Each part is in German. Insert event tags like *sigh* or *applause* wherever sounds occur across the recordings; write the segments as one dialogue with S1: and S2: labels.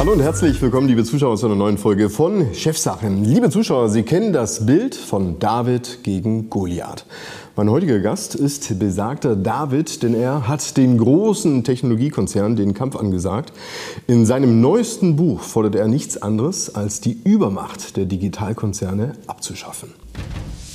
S1: Hallo und herzlich willkommen, liebe Zuschauer, zu einer neuen Folge von Chefsachen. Liebe Zuschauer, Sie kennen das Bild von David gegen Goliath. Mein heutiger Gast ist besagter David, denn er hat dem großen Technologiekonzern den Kampf angesagt. In seinem neuesten Buch fordert er nichts anderes, als die Übermacht der Digitalkonzerne abzuschaffen.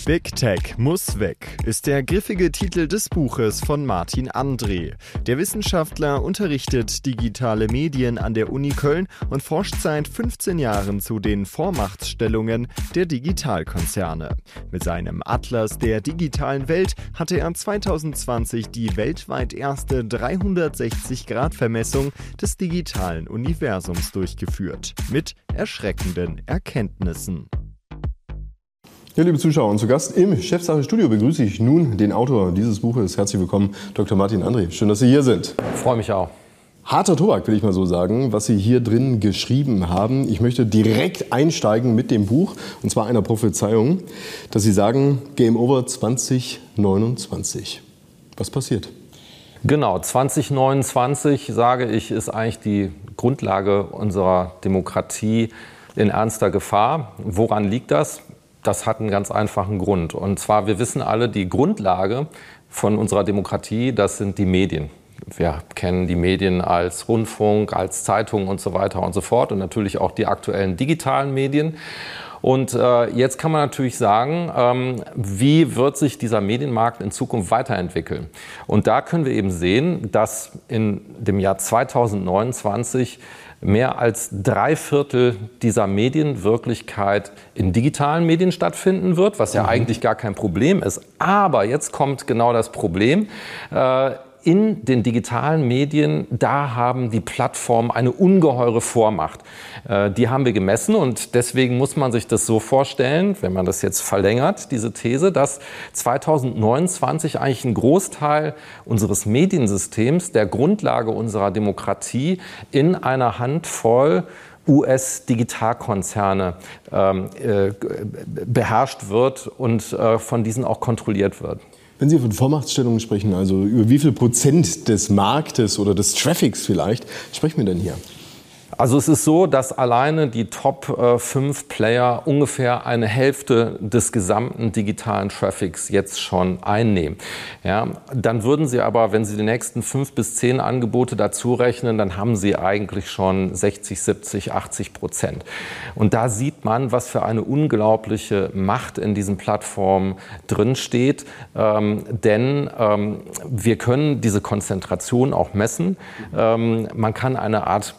S2: Big Tech muss weg ist der griffige Titel des Buches von Martin André. Der Wissenschaftler unterrichtet digitale Medien an der Uni Köln und forscht seit 15 Jahren zu den Vormachtstellungen der Digitalkonzerne. Mit seinem Atlas der digitalen Welt hatte er 2020 die weltweit erste 360-Grad-Vermessung des digitalen Universums durchgeführt. Mit erschreckenden Erkenntnissen.
S1: Ja, liebe Zuschauer, und zu Gast im Chefsache Studio begrüße ich nun den Autor dieses Buches. Herzlich willkommen, Dr. Martin André. Schön, dass Sie hier sind.
S3: Ich freue mich auch.
S1: Harter Tobak, will ich mal so sagen, was Sie hier drin geschrieben haben. Ich möchte direkt einsteigen mit dem Buch, und zwar einer Prophezeiung, dass Sie sagen, Game Over 2029. Was passiert?
S3: Genau, 2029, sage ich, ist eigentlich die Grundlage unserer Demokratie in ernster Gefahr. Woran liegt das? Das hat einen ganz einfachen Grund. Und zwar, wir wissen alle, die Grundlage von unserer Demokratie, das sind die Medien. Wir kennen die Medien als Rundfunk, als Zeitung und so weiter und so fort und natürlich auch die aktuellen digitalen Medien. Und äh, jetzt kann man natürlich sagen, ähm, wie wird sich dieser Medienmarkt in Zukunft weiterentwickeln? Und da können wir eben sehen, dass in dem Jahr 2029 mehr als drei Viertel dieser Medienwirklichkeit in digitalen Medien stattfinden wird, was ja mhm. eigentlich gar kein Problem ist. Aber jetzt kommt genau das Problem. Äh, in den digitalen Medien, da haben die Plattformen eine ungeheure Vormacht. Äh, die haben wir gemessen und deswegen muss man sich das so vorstellen, wenn man das jetzt verlängert, diese These, dass 2029 eigentlich ein Großteil unseres Mediensystems, der Grundlage unserer Demokratie, in einer Handvoll US-Digitalkonzerne ähm, äh, beherrscht wird und äh, von diesen auch kontrolliert wird.
S1: Wenn Sie von Vormachtstellungen sprechen, also über wie viel Prozent des Marktes oder des Traffics vielleicht, sprechen wir denn hier?
S3: Also es ist so, dass alleine die Top 5 äh, Player ungefähr eine Hälfte des gesamten digitalen Traffics jetzt schon einnehmen. Ja, dann würden Sie aber, wenn Sie die nächsten 5 bis 10 Angebote dazu rechnen, dann haben Sie eigentlich schon 60, 70, 80 Prozent. Und da sieht man, was für eine unglaubliche Macht in diesen Plattformen drinsteht. Ähm, denn ähm, wir können diese Konzentration auch messen. Ähm, man kann eine Art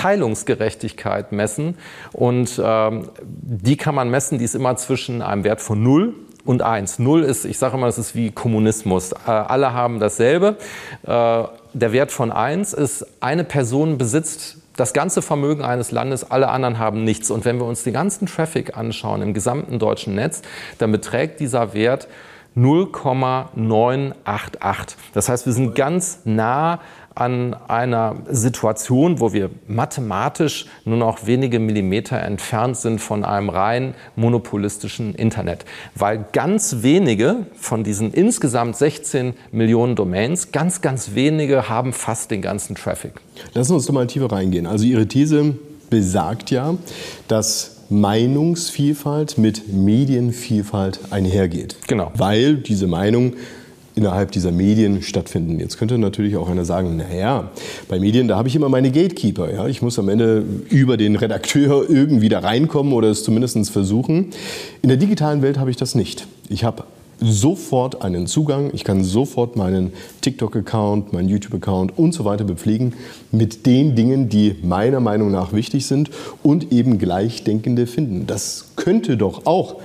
S3: Verteilungsgerechtigkeit messen. Und ähm, die kann man messen, die ist immer zwischen einem Wert von 0 und 1. 0 ist, ich sage immer, das ist wie Kommunismus. Äh, alle haben dasselbe. Äh, der Wert von 1 ist, eine Person besitzt das ganze Vermögen eines Landes, alle anderen haben nichts. Und wenn wir uns den ganzen Traffic anschauen im gesamten deutschen Netz, dann beträgt dieser Wert 0,988. Das heißt, wir sind ganz nah an einer Situation, wo wir mathematisch nur noch wenige Millimeter entfernt sind von einem rein monopolistischen Internet. Weil ganz wenige von diesen insgesamt 16 Millionen Domains, ganz, ganz wenige haben fast den ganzen Traffic.
S1: Lassen wir uns doch mal tiefer reingehen. Also Ihre These besagt ja, dass Meinungsvielfalt mit Medienvielfalt einhergeht.
S3: Genau.
S1: Weil diese Meinung innerhalb dieser Medien stattfinden. Jetzt könnte natürlich auch einer sagen, naja, bei Medien, da habe ich immer meine Gatekeeper. Ja? Ich muss am Ende über den Redakteur *laughs* irgendwie da reinkommen oder es zumindest versuchen. In der digitalen Welt habe ich das nicht. Ich habe sofort einen Zugang, ich kann sofort meinen TikTok-Account, meinen YouTube-Account und so weiter bepflegen mit den Dingen, die meiner Meinung nach wichtig sind und eben Gleichdenkende finden. Das könnte doch auch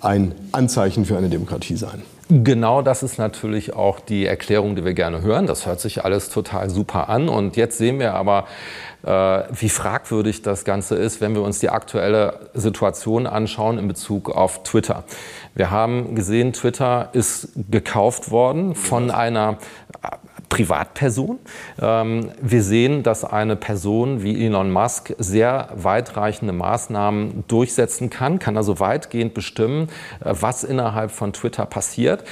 S1: ein Anzeichen für eine Demokratie sein.
S3: Genau das ist natürlich auch die Erklärung, die wir gerne hören. Das hört sich alles total super an. Und jetzt sehen wir aber, äh, wie fragwürdig das Ganze ist, wenn wir uns die aktuelle Situation anschauen in Bezug auf Twitter. Wir haben gesehen, Twitter ist gekauft worden von einer Privatperson. Ähm, wir sehen, dass eine Person wie Elon Musk sehr weitreichende Maßnahmen durchsetzen kann, kann also weitgehend bestimmen, äh, was innerhalb von Twitter passiert.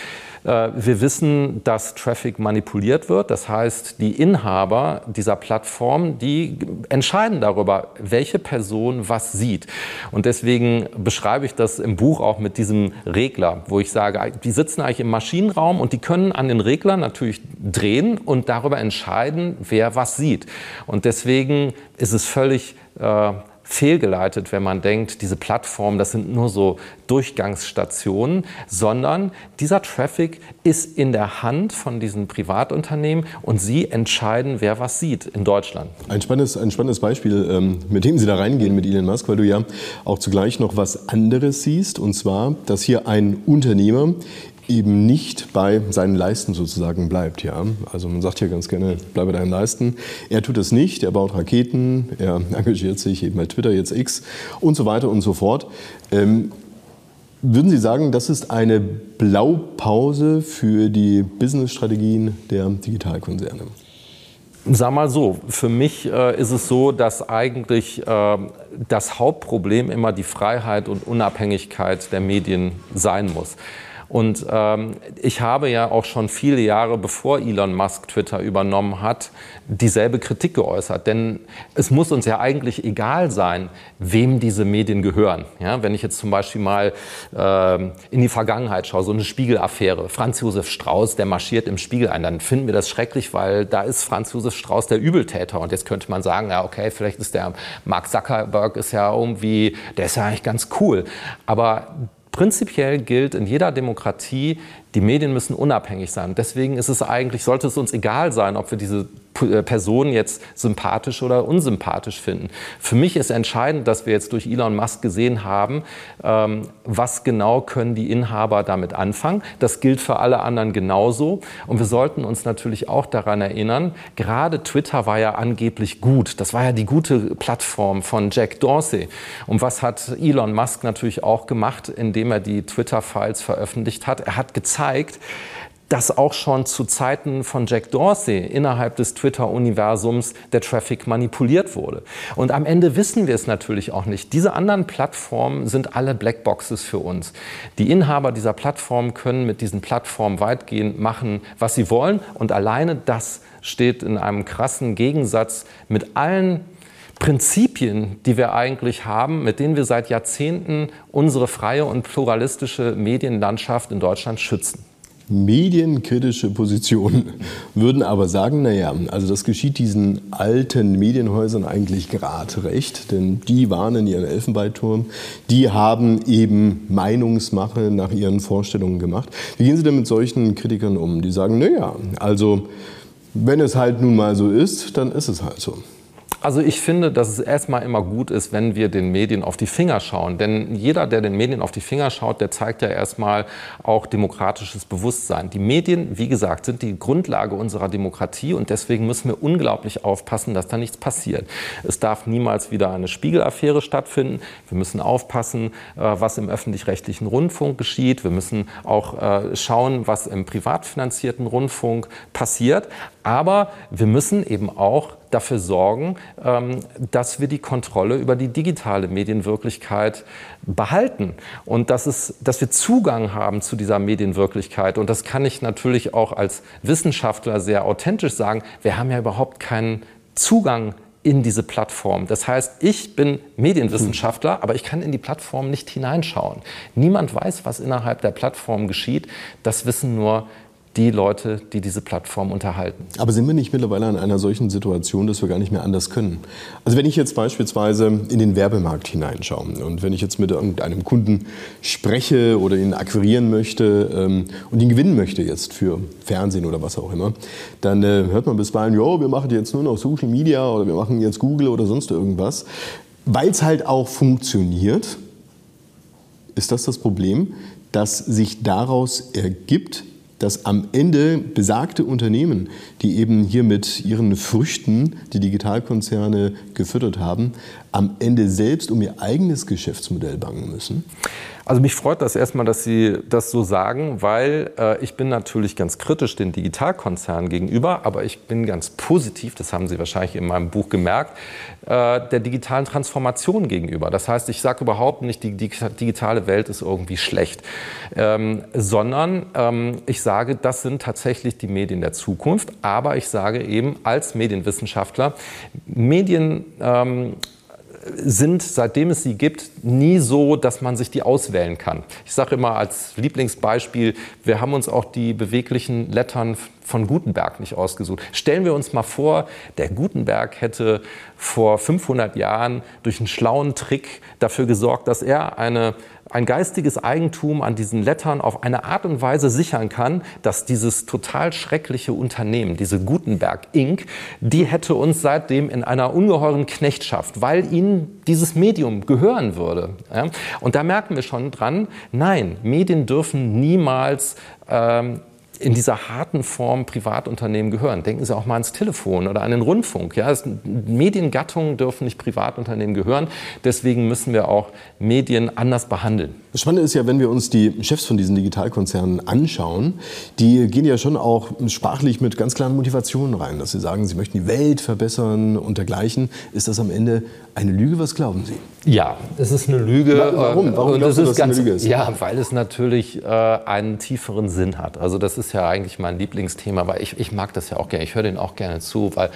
S3: Äh, wir wissen, dass Traffic manipuliert wird. Das heißt, die Inhaber dieser Plattform, die entscheiden darüber, welche Person was sieht. Und deswegen beschreibe ich das im Buch auch mit diesem Regler, wo ich sage, die sitzen eigentlich im Maschinenraum und die können an den Reglern natürlich drehen und darüber entscheiden, wer was sieht. Und deswegen ist es völlig äh, fehlgeleitet, wenn man denkt, diese Plattformen, das sind nur so Durchgangsstationen, sondern dieser Traffic ist in der Hand von diesen Privatunternehmen und sie entscheiden, wer was sieht in Deutschland.
S1: Ein spannendes, ein spannendes Beispiel, ähm, mit dem Sie da reingehen mit Elon Musk, weil du ja auch zugleich noch was anderes siehst, und zwar, dass hier ein Unternehmer eben nicht bei seinen Leisten sozusagen bleibt. Ja? Also man sagt ja ganz gerne, bleibe deinen Leisten. Er tut das nicht, er baut Raketen, er *laughs* engagiert sich eben bei Twitter, jetzt X und so weiter und so fort. Ähm, würden Sie sagen, das ist eine Blaupause für die Businessstrategien der Digitalkonzerne?
S3: Sag mal so, für mich äh, ist es so, dass eigentlich äh, das Hauptproblem immer die Freiheit und Unabhängigkeit der Medien sein muss. Und ähm, ich habe ja auch schon viele Jahre bevor Elon Musk Twitter übernommen hat, dieselbe Kritik geäußert. Denn es muss uns ja eigentlich egal sein, wem diese Medien gehören. Ja, wenn ich jetzt zum Beispiel mal äh, in die Vergangenheit schaue, so eine Spiegelaffäre, Franz Josef Strauß, der marschiert im Spiegel ein, dann finden wir das schrecklich, weil da ist Franz Josef Strauß der Übeltäter. Und jetzt könnte man sagen, ja okay, vielleicht ist der Mark Zuckerberg ist ja irgendwie, der ist ja eigentlich ganz cool. Aber Prinzipiell gilt in jeder Demokratie, die Medien müssen unabhängig sein. Deswegen ist es eigentlich, sollte es uns egal sein, ob wir diese Person jetzt sympathisch oder unsympathisch finden. Für mich ist entscheidend, dass wir jetzt durch Elon Musk gesehen haben, ähm, was genau können die Inhaber damit anfangen. Das gilt für alle anderen genauso. Und wir sollten uns natürlich auch daran erinnern, gerade Twitter war ja angeblich gut. Das war ja die gute Plattform von Jack Dorsey. Und was hat Elon Musk natürlich auch gemacht, indem er die Twitter-Files veröffentlicht hat? Er hat gezeigt, dass auch schon zu Zeiten von Jack Dorsey innerhalb des Twitter-Universums der Traffic manipuliert wurde. Und am Ende wissen wir es natürlich auch nicht. Diese anderen Plattformen sind alle Blackboxes für uns. Die Inhaber dieser Plattformen können mit diesen Plattformen weitgehend machen, was sie wollen. Und alleine das steht in einem krassen Gegensatz mit allen Prinzipien, die wir eigentlich haben, mit denen wir seit Jahrzehnten unsere freie und pluralistische Medienlandschaft in Deutschland schützen
S1: medienkritische Position, *laughs* würden aber sagen, naja, also das geschieht diesen alten Medienhäusern eigentlich gerade recht, denn die waren in ihren Elfenbeinturm, die haben eben Meinungsmache nach ihren Vorstellungen gemacht. Wie gehen Sie denn mit solchen Kritikern um? Die sagen, naja, also wenn es halt nun mal so ist, dann ist es halt so.
S3: Also ich finde, dass es erstmal immer gut ist, wenn wir den Medien auf die Finger schauen. Denn jeder, der den Medien auf die Finger schaut, der zeigt ja erstmal auch demokratisches Bewusstsein. Die Medien, wie gesagt, sind die Grundlage unserer Demokratie und deswegen müssen wir unglaublich aufpassen, dass da nichts passiert. Es darf niemals wieder eine Spiegelaffäre stattfinden. Wir müssen aufpassen, äh, was im öffentlich-rechtlichen Rundfunk geschieht. Wir müssen auch äh, schauen, was im privat finanzierten Rundfunk passiert. Aber wir müssen eben auch dafür sorgen, ähm, dass wir die Kontrolle über die digitale Medienwirklichkeit behalten und dass, es, dass wir Zugang haben zu dieser Medienwirklichkeit. Und das kann ich natürlich auch als Wissenschaftler sehr authentisch sagen. Wir haben ja überhaupt keinen Zugang in diese Plattform. Das heißt, ich bin Medienwissenschaftler, aber ich kann in die Plattform nicht hineinschauen. Niemand weiß, was innerhalb der Plattform geschieht. Das wissen nur die Leute, die diese Plattform unterhalten.
S1: Aber sind wir nicht mittlerweile an einer solchen Situation, dass wir gar nicht mehr anders können? Also wenn ich jetzt beispielsweise in den Werbemarkt hineinschaue und wenn ich jetzt mit irgendeinem Kunden spreche oder ihn akquirieren möchte ähm, und ihn gewinnen möchte jetzt für Fernsehen oder was auch immer, dann äh, hört man bisweilen, jo, wir machen jetzt nur noch Social Media oder wir machen jetzt Google oder sonst irgendwas. Weil es halt auch funktioniert, ist das das Problem, dass sich daraus ergibt, dass am Ende besagte Unternehmen, die eben hier mit ihren Früchten die Digitalkonzerne gefüttert haben, am Ende selbst um ihr eigenes Geschäftsmodell bangen müssen?
S3: Also mich freut das erstmal, dass Sie das so sagen, weil äh, ich bin natürlich ganz kritisch den Digitalkonzernen gegenüber, aber ich bin ganz positiv, das haben Sie wahrscheinlich in meinem Buch gemerkt, äh, der digitalen Transformation gegenüber. Das heißt, ich sage überhaupt nicht, die digitale Welt ist irgendwie schlecht, ähm, sondern ähm, ich sage, das sind tatsächlich die Medien der Zukunft, aber ich sage eben als Medienwissenschaftler, Medien ähm, sind, seitdem es sie gibt, nie so, dass man sich die auswählen kann. Ich sage immer als Lieblingsbeispiel, wir haben uns auch die beweglichen Lettern von Gutenberg nicht ausgesucht. Stellen wir uns mal vor, der Gutenberg hätte vor 500 Jahren durch einen schlauen Trick dafür gesorgt, dass er eine ein geistiges Eigentum an diesen Lettern auf eine Art und Weise sichern kann, dass dieses total schreckliche Unternehmen, diese Gutenberg Inc., die hätte uns seitdem in einer ungeheuren Knechtschaft, weil ihnen dieses Medium gehören würde. Und da merken wir schon dran, nein, Medien dürfen niemals ähm, in dieser harten Form Privatunternehmen gehören. Denken Sie auch mal ans Telefon oder an den Rundfunk. Ja, es, Mediengattungen dürfen nicht Privatunternehmen gehören. Deswegen müssen wir auch Medien anders behandeln.
S1: Das Spannende ist ja, wenn wir uns die Chefs von diesen Digitalkonzernen anschauen, die gehen ja schon auch sprachlich mit ganz klaren Motivationen rein, dass sie sagen, sie möchten die Welt verbessern und dergleichen. Ist das am Ende eine Lüge? Was glauben Sie?
S3: Ja, es ist eine Lüge.
S1: Warum? Warum
S3: und
S1: glaubst du, dass es eine Lüge ist?
S3: Ja, weil es natürlich äh, einen tieferen Sinn hat. Also das ist ja eigentlich mein Lieblingsthema, weil ich, ich mag das ja auch gerne. Ich höre den auch gerne zu, weil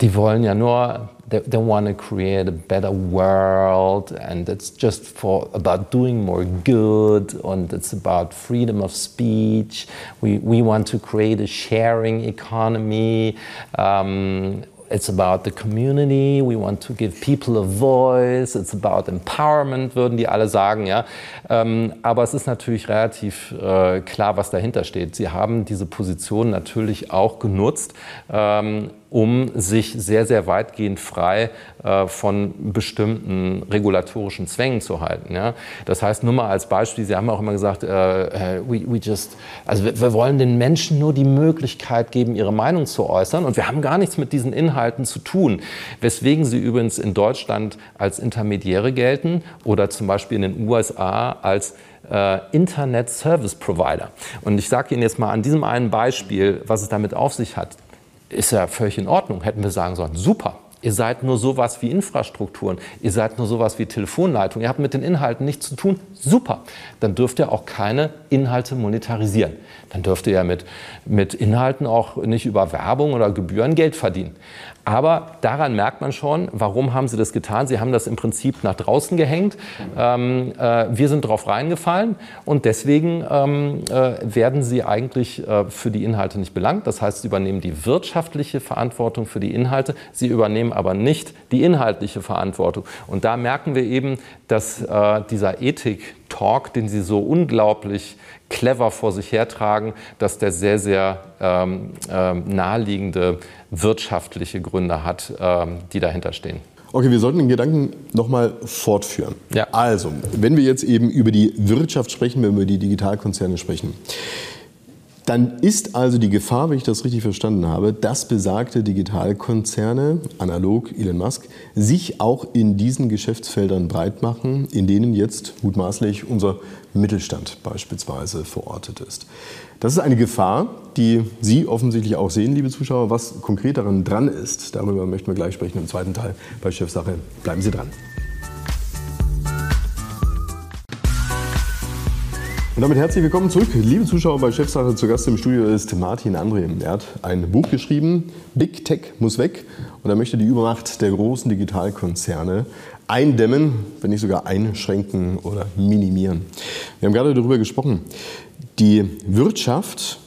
S3: die wollen ja nur, they, they want to create a better world and it's just for about doing more good and it's about freedom of speech. We, we want to create a sharing economy. Um, It's about the community. We want to give people a voice. It's about empowerment, würden die alle sagen. Ja? Ähm, aber es ist natürlich relativ äh, klar, was dahinter steht. Sie haben diese Position natürlich auch genutzt, ähm, um sich sehr, sehr weitgehend frei äh, von bestimmten regulatorischen Zwängen zu halten. Das heißt, nur mal als Beispiel, Sie haben auch immer gesagt, äh, äh, we, we just, also wir, wollen den Menschen nur die Möglichkeit geben, ihre Meinung zu äußern und wir haben gar nichts mit diesen Inhalten zu tun, weswegen sie übrigens in Deutschland als Intermediäre gelten oder zum Beispiel in den USA als Internet Service Provider. Und ich sage Ihnen jetzt mal an diesem einen Beispiel, was es damit auf sich hat ist ja völlig in Ordnung. Hätten wir sagen sollen, super. Ihr seid nur sowas wie Infrastrukturen, ihr seid nur sowas wie Telefonleitungen, ihr habt mit den Inhalten nichts zu tun, super. Dann dürft ihr auch keine Inhalte monetarisieren. Dann dürft ihr ja mit, mit Inhalten auch nicht über Werbung oder Gebühren Geld verdienen. Aber daran merkt man schon, warum haben sie das getan? Sie haben das im Prinzip nach draußen gehängt. Ähm, äh, wir sind drauf reingefallen und deswegen ähm, äh, werden sie eigentlich äh, für die Inhalte nicht belangt. Das heißt, sie übernehmen die wirtschaftliche Verantwortung für die Inhalte, sie übernehmen aber nicht die inhaltliche Verantwortung. Und da merken wir eben, dass äh, dieser Ethik-Talk, den sie so unglaublich clever vor sich hertragen, dass der sehr, sehr ähm, ähm, naheliegende wirtschaftliche Gründe hat, ähm, die dahinter stehen.
S1: Okay, wir sollten den Gedanken nochmal fortführen.
S3: Ja.
S1: Also, wenn wir jetzt eben über die Wirtschaft sprechen, wenn wir über die Digitalkonzerne sprechen, dann ist also die Gefahr, wenn ich das richtig verstanden habe, dass besagte Digitalkonzerne, analog Elon Musk, sich auch in diesen Geschäftsfeldern breit machen, in denen jetzt mutmaßlich unser Mittelstand beispielsweise verortet ist. Das ist eine Gefahr, die Sie offensichtlich auch sehen, liebe Zuschauer. Was konkret daran dran ist, darüber möchten wir gleich sprechen im zweiten Teil bei Chefsache. Bleiben Sie dran. Und damit herzlich willkommen zurück, liebe Zuschauer bei Chefsache. Zu Gast im Studio ist Martin André. Er hat ein Buch geschrieben, Big Tech muss weg. Und er möchte die Übermacht der großen Digitalkonzerne eindämmen, wenn nicht sogar einschränken oder minimieren. Wir haben gerade darüber gesprochen. Die Wirtschaft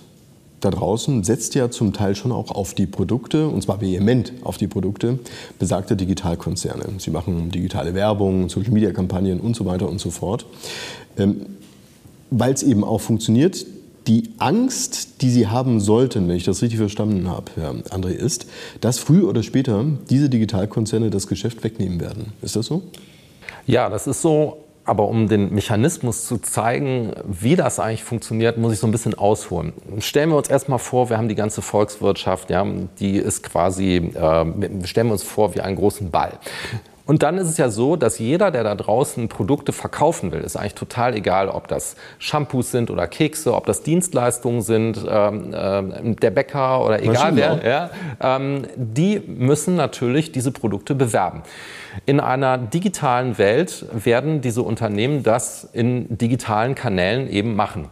S1: da draußen setzt ja zum Teil schon auch auf die Produkte, und zwar vehement auf die Produkte besagter Digitalkonzerne. Sie machen digitale Werbung, Social-Media-Kampagnen und so weiter und so fort. Ähm, weil es eben auch funktioniert. Die Angst, die Sie haben sollten, wenn ich das richtig verstanden habe, Herr André, ist, dass früher oder später diese Digitalkonzerne das Geschäft wegnehmen werden. Ist das so?
S3: Ja, das ist so. Aber um den Mechanismus zu zeigen, wie das eigentlich funktioniert, muss ich so ein bisschen ausholen. Stellen wir uns erstmal vor, wir haben die ganze Volkswirtschaft, ja, die ist quasi, äh, stellen wir uns vor wie einen großen Ball. Und dann ist es ja so, dass jeder, der da draußen Produkte verkaufen will, ist eigentlich total egal, ob das Shampoos sind oder Kekse, ob das Dienstleistungen sind, ähm, äh, der Bäcker oder egal wer, ja, ähm, die müssen natürlich diese Produkte bewerben. In einer digitalen Welt werden diese Unternehmen das in digitalen Kanälen eben machen.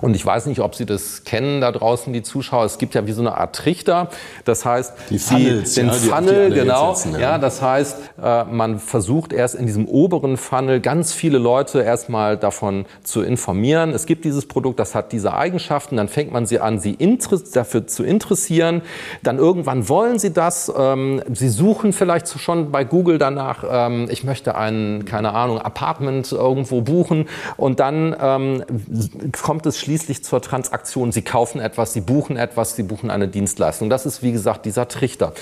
S3: Und ich weiß nicht, ob Sie das kennen da draußen, die Zuschauer. Es gibt ja wie so eine Art Trichter. Das heißt,
S1: die Funnels,
S3: die, den
S1: ja,
S3: Funnel, genau. Setzen, ja. ja. das heißt, äh, man versucht erst in diesem oberen Funnel ganz viele Leute erstmal davon zu informieren. Es gibt dieses Produkt, das hat diese Eigenschaften. Dann fängt man sie an, sie dafür zu interessieren. Dann irgendwann wollen sie das. Ähm, sie suchen vielleicht schon bei Google danach, ähm, ich möchte ein, keine Ahnung, Apartment irgendwo buchen. Und dann ähm, kommt es schließlich schließlich zur Transaktion. Sie kaufen etwas, Sie buchen etwas, Sie buchen eine Dienstleistung. Das ist, wie gesagt, dieser Trichter.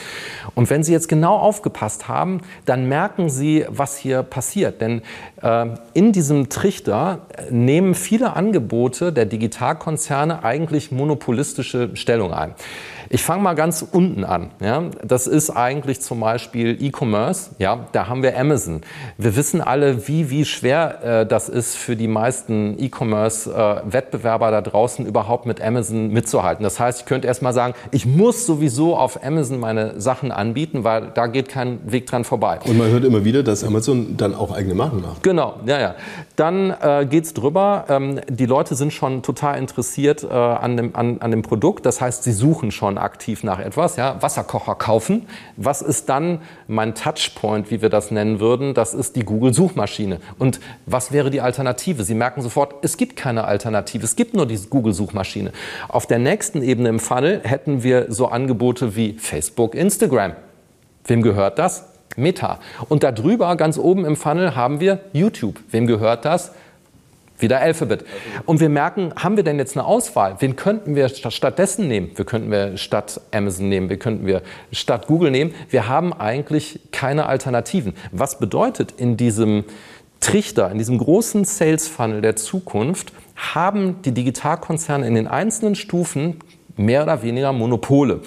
S3: Und wenn Sie jetzt genau aufgepasst haben, dann merken Sie, was hier passiert. Denn äh, in diesem Trichter nehmen viele Angebote der Digitalkonzerne eigentlich monopolistische Stellung ein. Ich fange mal ganz unten an. Ja? Das ist eigentlich zum Beispiel E-Commerce. Ja? Da haben wir Amazon. Wir wissen alle, wie, wie schwer äh, das ist für die meisten E-Commerce-Wettbewerber äh, da draußen überhaupt mit Amazon mitzuhalten. Das heißt, ich könnte erst mal sagen, ich muss sowieso auf Amazon meine Sachen anbieten, weil da geht kein Weg dran vorbei.
S1: Und man hört immer wieder, dass Amazon dann auch eigene Marken macht.
S3: Genau, ja, ja. Dann äh, geht es drüber. Ähm, die Leute sind schon total interessiert äh, an, dem, an, an dem Produkt. Das heißt, sie suchen schon aktiv nach etwas. Ja? Wasserkocher kaufen. Was ist dann mein Touchpoint, wie wir das nennen würden? Das ist die Google-Suchmaschine. Und was wäre die Alternative? Sie merken sofort, es gibt keine Alternative. Es gibt nur die Google-Suchmaschine. Auf der nächsten Ebene im Funnel hätten wir so Angebote wie Facebook, Instagram. Wem gehört das? Meta. Und darüber, ganz oben im Funnel, haben wir YouTube. Wem gehört das? Wieder Alphabet. Und wir merken, haben wir denn jetzt eine Auswahl? Wen könnten wir stattdessen nehmen? Wir könnten wir statt Amazon nehmen, wir könnten wir statt Google nehmen. Wir haben eigentlich keine Alternativen. Was bedeutet in diesem Trichter, in diesem großen Sales Funnel der Zukunft, haben die Digitalkonzerne in den einzelnen Stufen mehr oder weniger Monopole.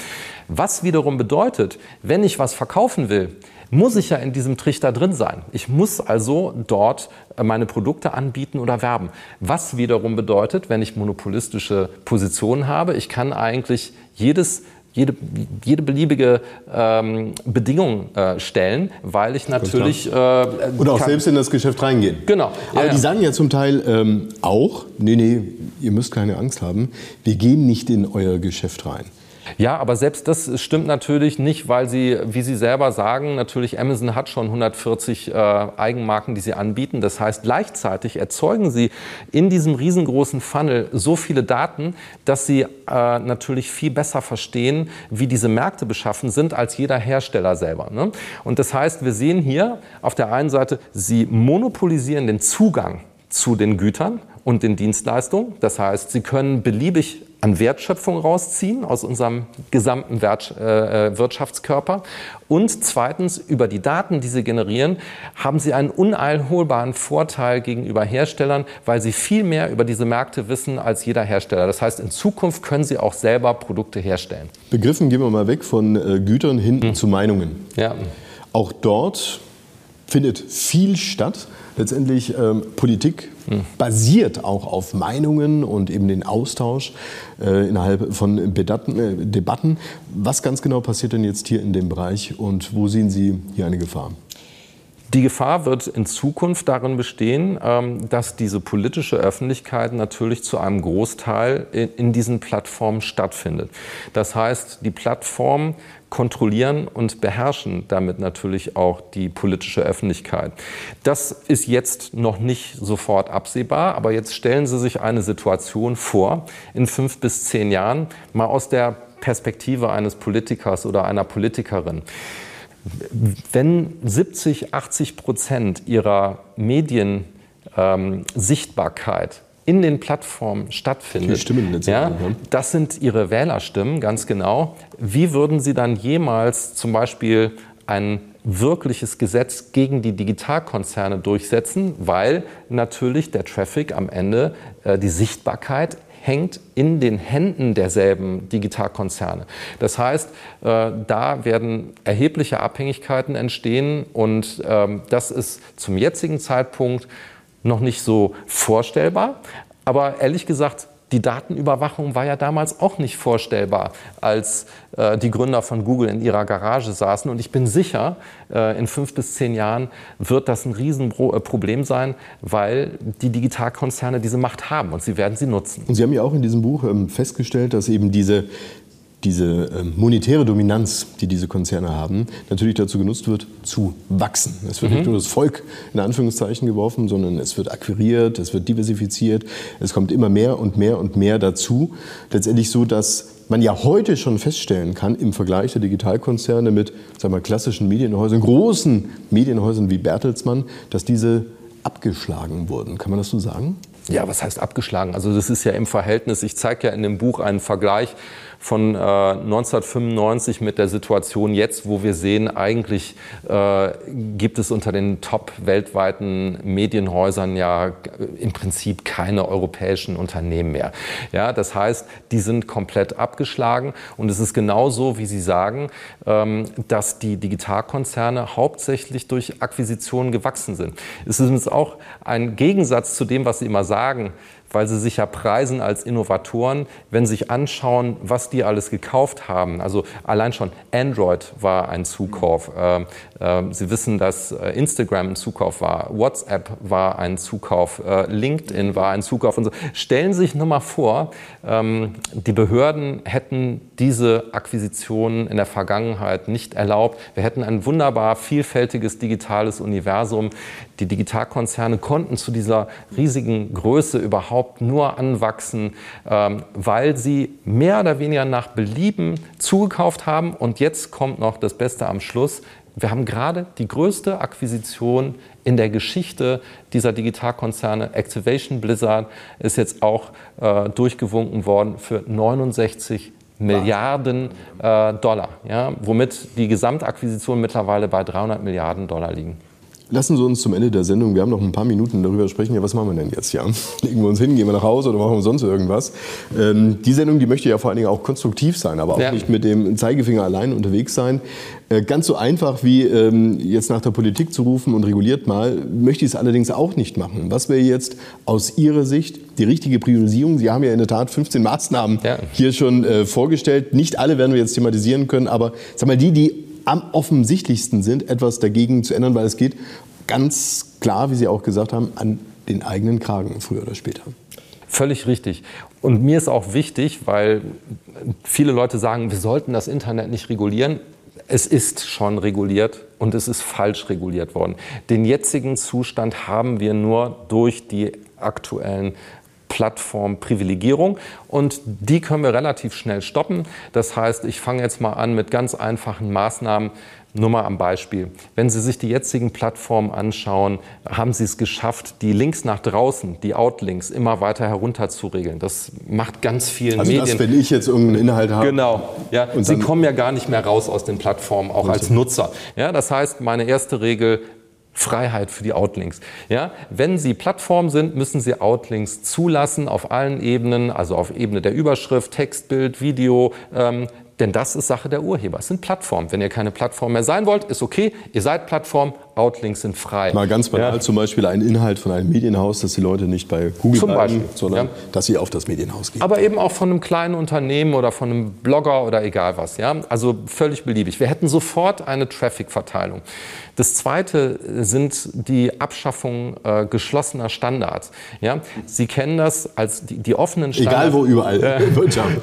S3: Was wiederum bedeutet, wenn ich was verkaufen will, muss ich ja in diesem Trichter drin sein. Ich muss also dort äh, meine Produkte anbieten oder werben. Was wiederum bedeutet, wenn ich monopolistische Positionen habe, ich kann eigentlich jedes jede, jede beliebige ähm, Bedingung äh, stellen, weil ich natürlich. Äh,
S1: Oder auch selbst in das Geschäft reingehen.
S3: Genau.
S1: Aber ja, die sagen ja zum Teil ähm, auch: Nee, nee, ihr müsst keine Angst haben, wir gehen nicht in euer Geschäft rein.
S3: Ja, aber selbst das stimmt natürlich nicht, weil Sie, wie Sie selber sagen, natürlich Amazon hat schon 140 äh, Eigenmarken, die sie anbieten. Das heißt, gleichzeitig erzeugen Sie in diesem riesengroßen Funnel so viele Daten, dass Sie äh, natürlich viel besser verstehen, wie diese Märkte beschaffen sind, als jeder Hersteller selber. Ne? Und das heißt, wir sehen hier auf der einen Seite, Sie monopolisieren den Zugang zu den Gütern und den Dienstleistungen. Das heißt, Sie können beliebig an Wertschöpfung rausziehen aus unserem gesamten Wert, äh, äh, Wirtschaftskörper. Und zweitens, über die Daten, die sie generieren, haben sie einen uneinholbaren Vorteil gegenüber Herstellern, weil sie viel mehr über diese Märkte wissen als jeder Hersteller. Das heißt, in Zukunft können sie auch selber Produkte herstellen.
S1: Begriffen gehen wir mal weg von äh, Gütern hin hm. zu Meinungen.
S3: Ja.
S1: Auch dort findet viel statt. Letztendlich ähm, Politik mhm. basiert auch auf Meinungen und eben den Austausch äh, innerhalb von Bedatten, äh, Debatten. Was ganz genau passiert denn jetzt hier in dem Bereich und wo sehen Sie hier eine Gefahr?
S3: Die Gefahr wird in Zukunft darin bestehen, ähm, dass diese politische Öffentlichkeit natürlich zu einem Großteil in diesen Plattformen stattfindet. Das heißt, die Plattformen kontrollieren und beherrschen damit natürlich auch die politische Öffentlichkeit. Das ist jetzt noch nicht sofort absehbar, aber jetzt stellen Sie sich eine Situation vor, in fünf bis zehn Jahren, mal aus der Perspektive eines Politikers oder einer Politikerin. Wenn 70, 80 Prozent ihrer Mediensichtbarkeit ähm, in den Plattformen stattfindet.
S1: Die Stimmen
S3: ja, ne? das sind Ihre Wählerstimmen, ganz genau. Wie würden Sie dann jemals zum Beispiel ein wirkliches Gesetz gegen die Digitalkonzerne durchsetzen, weil natürlich der Traffic am Ende, äh, die Sichtbarkeit hängt in den Händen derselben Digitalkonzerne. Das heißt, äh, da werden erhebliche Abhängigkeiten entstehen und ähm, das ist zum jetzigen Zeitpunkt noch nicht so vorstellbar. Aber ehrlich gesagt, die Datenüberwachung war ja damals auch nicht vorstellbar, als äh, die Gründer von Google in ihrer Garage saßen. Und ich bin sicher, äh, in fünf bis zehn Jahren wird das ein Riesenproblem sein, weil die Digitalkonzerne diese Macht haben und sie werden sie nutzen.
S1: Und Sie haben ja auch in diesem Buch ähm, festgestellt, dass eben diese diese ähm, monetäre Dominanz, die diese Konzerne haben, natürlich dazu genutzt wird, zu wachsen. Es wird mhm. nicht nur das Volk in Anführungszeichen geworfen, sondern es wird akquiriert, es wird diversifiziert, es kommt immer mehr und mehr und mehr dazu. Letztendlich so, dass man ja heute schon feststellen kann, im Vergleich der Digitalkonzerne mit sagen wir, klassischen Medienhäusern, großen Medienhäusern wie Bertelsmann, dass diese abgeschlagen wurden. Kann man das so sagen?
S3: Ja, was heißt abgeschlagen? Also das ist ja im Verhältnis, ich zeige ja in dem Buch einen Vergleich von äh, 1995 mit der Situation jetzt, wo wir sehen, eigentlich äh, gibt es unter den top weltweiten Medienhäusern ja im Prinzip keine europäischen Unternehmen mehr. Ja, das heißt, die sind komplett abgeschlagen und es ist genauso, wie Sie sagen, ähm, dass die Digitalkonzerne hauptsächlich durch Akquisitionen gewachsen sind. Es ist übrigens auch ein Gegensatz zu dem, was Sie immer sagen sagen, weil sie sich ja preisen als Innovatoren, wenn sie sich anschauen, was die alles gekauft haben. Also allein schon Android war ein Zukauf. Ähm, ähm, sie wissen, dass äh, Instagram ein Zukauf war, WhatsApp war ein Zukauf, äh, LinkedIn war ein Zukauf und so. Stellen Sie sich nur mal vor, ähm, die Behörden hätten diese Akquisitionen in der Vergangenheit nicht erlaubt. Wir hätten ein wunderbar vielfältiges digitales Universum. Die Digitalkonzerne konnten zu dieser riesigen Größe überhaupt nur anwachsen, ähm, weil sie mehr oder weniger nach Belieben zugekauft haben. Und jetzt kommt noch das Beste am Schluss. Wir haben gerade die größte Akquisition in der Geschichte dieser Digitalkonzerne. Activation Blizzard ist jetzt auch äh, durchgewunken worden für 69 Milliarden äh, Dollar, ja, womit die Gesamtakquisitionen mittlerweile bei 300 Milliarden Dollar liegen.
S1: Lassen Sie uns zum Ende der Sendung, wir haben noch ein paar Minuten darüber sprechen, ja, was machen wir denn jetzt? Ja? *laughs* Legen wir uns hin, gehen wir nach Hause oder machen wir sonst irgendwas? Ähm, die Sendung, die möchte ja vor allen Dingen auch konstruktiv sein, aber auch ja. nicht mit dem Zeigefinger allein unterwegs sein. Äh, ganz so einfach wie ähm, jetzt nach der Politik zu rufen und reguliert mal, möchte ich es allerdings auch nicht machen. Was wäre jetzt aus Ihrer Sicht die richtige Priorisierung? Sie haben ja in der Tat 15 Maßnahmen ja. hier schon äh, vorgestellt. Nicht alle werden wir jetzt thematisieren können, aber sag mal, die, die am offensichtlichsten sind, etwas dagegen zu ändern, weil es geht ganz klar, wie Sie auch gesagt haben, an den eigenen Kragen früher oder später.
S3: Völlig richtig. Und mir ist auch wichtig, weil viele Leute sagen, wir sollten das Internet nicht regulieren. Es ist schon reguliert und es ist falsch reguliert worden. Den jetzigen Zustand haben wir nur durch die aktuellen Plattformprivilegierung und die können wir relativ schnell stoppen. Das heißt, ich fange jetzt mal an mit ganz einfachen Maßnahmen. Nur mal am Beispiel. Wenn Sie sich die jetzigen Plattformen anschauen, haben Sie es geschafft, die Links nach draußen, die Outlinks, immer weiter herunterzuregeln. Das macht ganz vielen also Medien.
S1: Also wenn ich jetzt irgendeinen Inhalt habe.
S3: Genau. Ja, Sie kommen ja gar nicht mehr raus aus den Plattformen, auch als Nutzer. Ja, das heißt, meine erste Regel, Freiheit für die Outlinks. Ja, wenn Sie Plattform sind, müssen Sie Outlinks zulassen auf allen Ebenen, also auf Ebene der Überschrift, Text, Bild, Video, ähm, denn das ist Sache der Urheber. Es sind Plattformen. Wenn ihr keine Plattform mehr sein wollt, ist okay. Ihr seid Plattform, Outlinks sind frei.
S1: Mal ganz banal, ja. zum Beispiel ein Inhalt von einem Medienhaus, dass die Leute nicht bei Google zum bleiben, sondern ja. dass sie auf das Medienhaus gehen.
S3: Aber eben auch von einem kleinen Unternehmen oder von einem Blogger oder egal was. Ja? Also völlig beliebig. Wir hätten sofort eine Traffic-Verteilung. Das Zweite sind die Abschaffung äh, geschlossener Standards. Ja? Sie kennen das als die, die offenen
S1: Standards. Egal wo, überall. Äh. *laughs*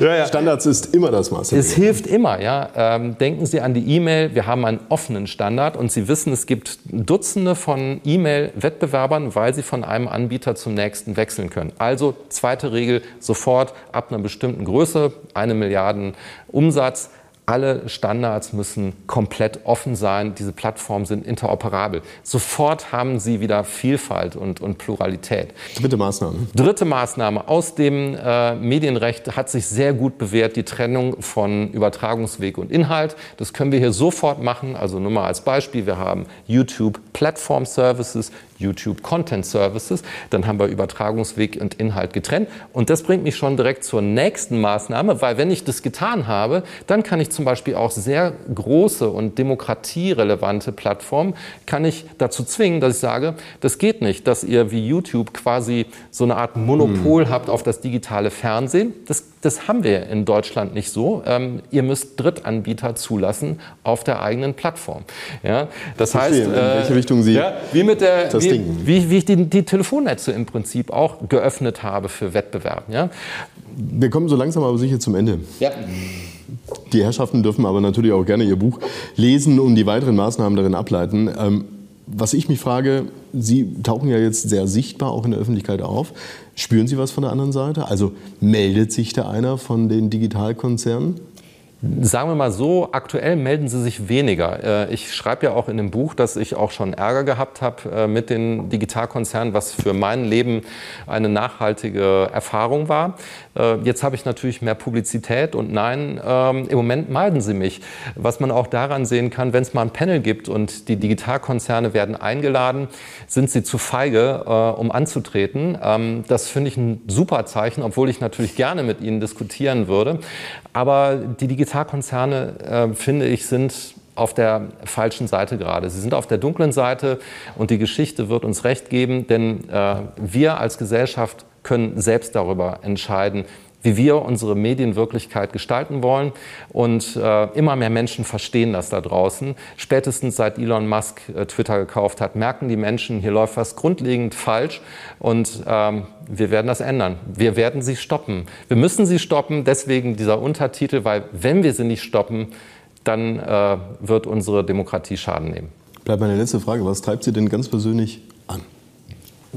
S1: Ja, ja. Standards ist immer das Maß.
S3: Es hilft immer. Ja? Ähm, denken Sie an die E-Mail. Wir haben einen offenen Standard und Sie wissen, es gibt Dutzende von E-Mail-Wettbewerbern, weil sie von einem Anbieter zum nächsten wechseln können. Also zweite Regel, sofort ab einer bestimmten Größe, eine Milliarden Umsatz, alle Standards müssen komplett offen sein. Diese Plattformen sind interoperabel. Sofort haben sie wieder Vielfalt und, und Pluralität.
S1: Dritte Maßnahme.
S3: Dritte Maßnahme. Aus dem äh, Medienrecht hat sich sehr gut bewährt die Trennung von Übertragungsweg und Inhalt. Das können wir hier sofort machen. Also nur mal als Beispiel. Wir haben YouTube Platform Services, YouTube Content Services. Dann haben wir Übertragungsweg und Inhalt getrennt. Und das bringt mich schon direkt zur nächsten Maßnahme, weil wenn ich das getan habe, dann kann ich zum Beispiel auch sehr große und demokratierelevante Plattformen, kann ich dazu zwingen, dass ich sage, das geht nicht, dass ihr wie YouTube quasi so eine Art Monopol hm. habt auf das digitale Fernsehen. Das, das haben wir in Deutschland nicht so. Ähm, ihr müsst Drittanbieter zulassen auf der eigenen Plattform. Ja, das heißt,
S1: in welche Richtung Sie
S3: ja, wie mit der, wie, wie, wie, ich die, die, Telefonnetze im Prinzip auch geöffnet habe für Wettbewerb. Ja.
S1: Wir kommen so langsam aber sicher zum Ende. Ja. Die Herrschaften dürfen aber natürlich auch gerne Ihr Buch lesen und die weiteren Maßnahmen darin ableiten. Ähm, was ich mich frage, Sie tauchen ja jetzt sehr sichtbar auch in der Öffentlichkeit auf. Spüren Sie was von der anderen Seite? Also meldet sich da einer von den Digitalkonzernen?
S3: Sagen wir mal so, aktuell melden sie sich weniger. Äh, ich schreibe ja auch in dem Buch, dass ich auch schon Ärger gehabt habe äh, mit den Digitalkonzernen, was für mein Leben eine nachhaltige Erfahrung war. Äh, jetzt habe ich natürlich mehr Publizität und nein, ähm, im Moment meiden sie mich. Was man auch daran sehen kann, wenn es mal ein Panel gibt und die Digitalkonzerne werden eingeladen, sind sie zu feige, um anzutreten. Ähm, das finde ich ein super Zeichen, obwohl ich natürlich gerne mit ihnen diskutieren würde. Aber die Digitalkonzerne, äh, finde ich, sind auf der falschen Seite gerade. Sie sind auf der dunklen Seite und die Geschichte wird uns recht geben, denn äh, wir als Gesellschaft können selbst darüber entscheiden, wie wir unsere Medienwirklichkeit gestalten wollen. Und äh, immer mehr Menschen verstehen das da draußen. Spätestens seit Elon Musk äh, Twitter gekauft hat, merken die Menschen, hier läuft was grundlegend falsch. Und ähm, wir werden das ändern. Wir werden sie stoppen. Wir müssen sie stoppen. Deswegen dieser Untertitel, weil wenn wir sie nicht stoppen, dann äh, wird unsere Demokratie Schaden nehmen.
S1: Bleibt meine letzte Frage. Was treibt Sie denn ganz persönlich an?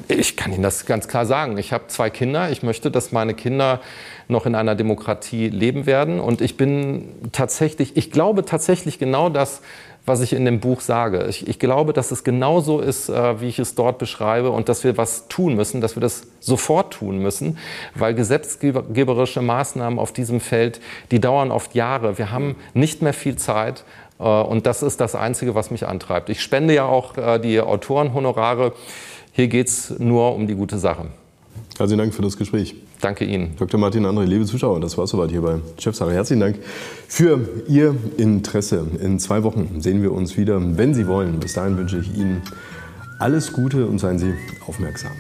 S3: Ich kann Ihnen das ganz klar sagen. Ich habe zwei Kinder. Ich möchte, dass meine Kinder noch in einer Demokratie leben werden. Und ich bin tatsächlich, ich glaube tatsächlich genau das, was ich in dem Buch sage. Ich, ich glaube, dass es genauso ist, äh, wie ich es dort beschreibe und dass wir was tun müssen, dass wir das sofort tun müssen, weil gesetzgeberische Maßnahmen auf diesem Feld, die dauern oft Jahre. Wir haben nicht mehr viel Zeit. Äh, und das ist das Einzige, was mich antreibt. Ich spende ja auch äh, die Autorenhonorare. Hier geht es nur um die gute Sache.
S1: Herzlichen Dank für das Gespräch.
S3: Danke Ihnen.
S1: Dr. Martin André, liebe Zuschauer, das war soweit hier bei Chefsache. Herzlichen Dank für Ihr Interesse. In zwei Wochen sehen wir uns wieder, wenn Sie wollen. Bis dahin wünsche ich Ihnen alles Gute und seien Sie aufmerksam.